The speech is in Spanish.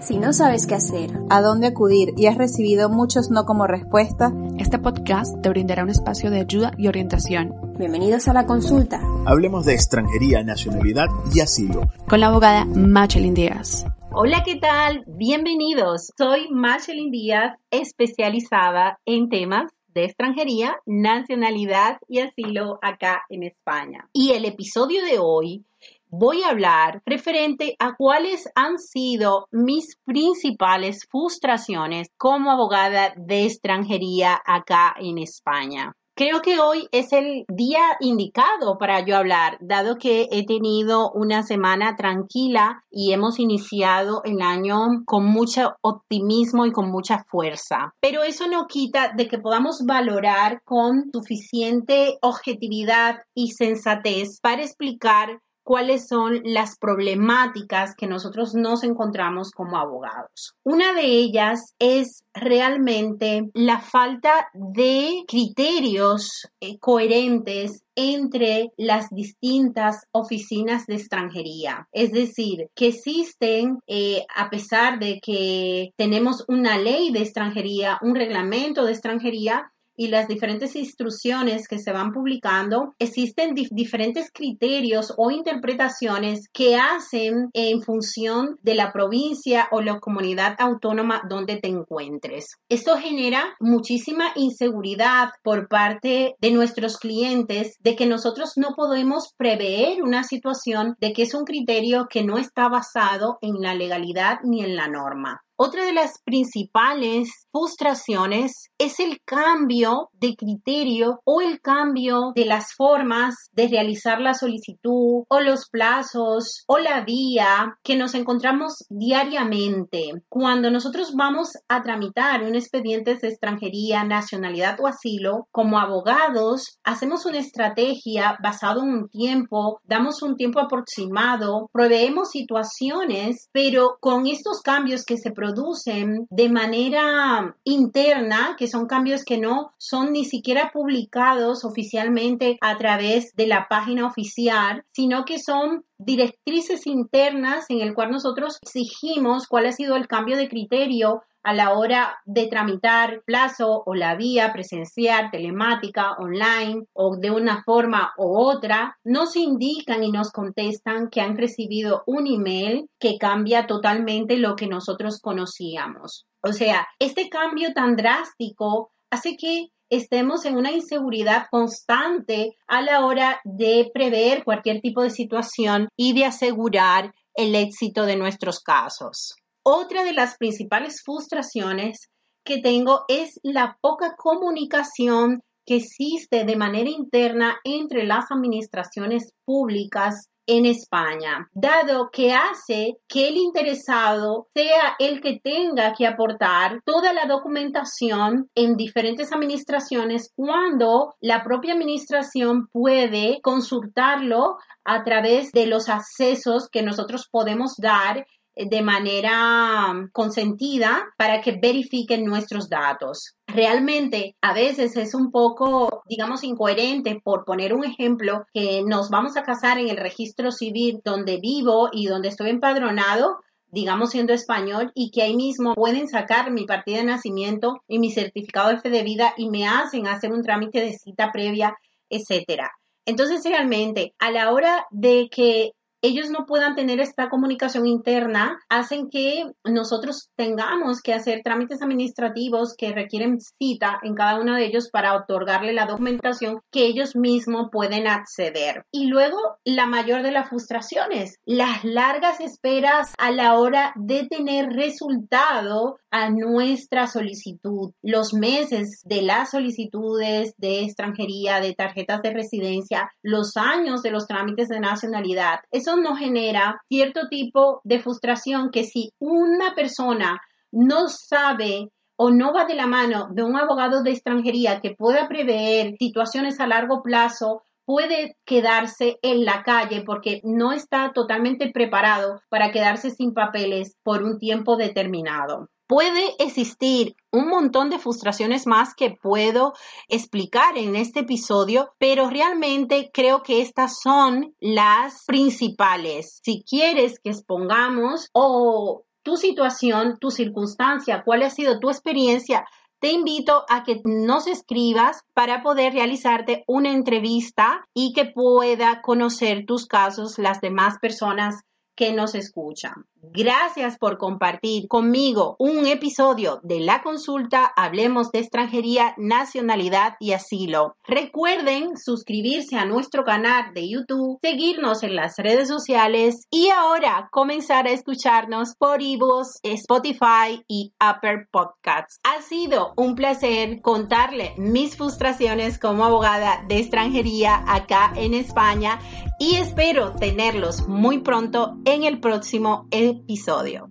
Si no sabes qué hacer, a dónde acudir y has recibido muchos no como respuesta, este podcast te brindará un espacio de ayuda y orientación. Bienvenidos a la consulta. Hablemos de extranjería, nacionalidad y asilo. Con la abogada Machelin Díaz. Hola, ¿qué tal? Bienvenidos. Soy Machelin Díaz, especializada en temas de extranjería, nacionalidad y asilo acá en España. Y el episodio de hoy voy a hablar referente a cuáles han sido mis principales frustraciones como abogada de extranjería acá en España. Creo que hoy es el día indicado para yo hablar, dado que he tenido una semana tranquila y hemos iniciado el año con mucho optimismo y con mucha fuerza. Pero eso no quita de que podamos valorar con suficiente objetividad y sensatez para explicar cuáles son las problemáticas que nosotros nos encontramos como abogados. Una de ellas es realmente la falta de criterios eh, coherentes entre las distintas oficinas de extranjería. Es decir, que existen, eh, a pesar de que tenemos una ley de extranjería, un reglamento de extranjería, y las diferentes instrucciones que se van publicando, existen diferentes criterios o interpretaciones que hacen en función de la provincia o la comunidad autónoma donde te encuentres. Esto genera muchísima inseguridad por parte de nuestros clientes de que nosotros no podemos prever una situación de que es un criterio que no está basado en la legalidad ni en la norma. Otra de las principales frustraciones es el cambio de criterio o el cambio de las formas de realizar la solicitud o los plazos o la vía que nos encontramos diariamente. Cuando nosotros vamos a tramitar un expediente de extranjería, nacionalidad o asilo, como abogados, hacemos una estrategia basado en un tiempo, damos un tiempo aproximado, proveemos situaciones, pero con estos cambios que se producen producen de manera interna, que son cambios que no son ni siquiera publicados oficialmente a través de la página oficial, sino que son directrices internas en el cual nosotros exigimos cuál ha sido el cambio de criterio a la hora de tramitar plazo o la vía presencial, telemática, online o de una forma u otra, nos indican y nos contestan que han recibido un email que cambia totalmente lo que nosotros conocíamos. O sea, este cambio tan drástico hace que estemos en una inseguridad constante a la hora de prever cualquier tipo de situación y de asegurar el éxito de nuestros casos. Otra de las principales frustraciones que tengo es la poca comunicación que existe de manera interna entre las administraciones públicas en España, dado que hace que el interesado sea el que tenga que aportar toda la documentación en diferentes administraciones cuando la propia administración puede consultarlo a través de los accesos que nosotros podemos dar de manera um, consentida para que verifiquen nuestros datos. Realmente a veces es un poco, digamos, incoherente, por poner un ejemplo, que nos vamos a casar en el registro civil donde vivo y donde estoy empadronado, digamos siendo español, y que ahí mismo pueden sacar mi partida de nacimiento y mi certificado de fe de vida y me hacen hacer un trámite de cita previa, etcétera. Entonces, realmente, a la hora de que ellos no puedan tener esta comunicación interna, hacen que nosotros tengamos que hacer trámites administrativos que requieren cita en cada uno de ellos para otorgarle la documentación que ellos mismos pueden acceder. Y luego, la mayor de las frustraciones, las largas esperas a la hora de tener resultado a nuestra solicitud, los meses de las solicitudes de extranjería, de tarjetas de residencia, los años de los trámites de nacionalidad. Nos genera cierto tipo de frustración que si una persona no sabe o no va de la mano de un abogado de extranjería que pueda prever situaciones a largo plazo, puede quedarse en la calle porque no está totalmente preparado para quedarse sin papeles por un tiempo determinado. Puede existir un montón de frustraciones más que puedo explicar en este episodio, pero realmente creo que estas son las principales. Si quieres que expongamos o tu situación, tu circunstancia, cuál ha sido tu experiencia, te invito a que nos escribas para poder realizarte una entrevista y que pueda conocer tus casos las demás personas que nos escuchan. Gracias por compartir conmigo un episodio de la consulta Hablemos de extranjería, nacionalidad y asilo. Recuerden suscribirse a nuestro canal de YouTube, seguirnos en las redes sociales y ahora comenzar a escucharnos por iVoox, Spotify y Upper Podcasts. Ha sido un placer contarle mis frustraciones como abogada de extranjería acá en España y espero tenerlos muy pronto en el próximo episodio.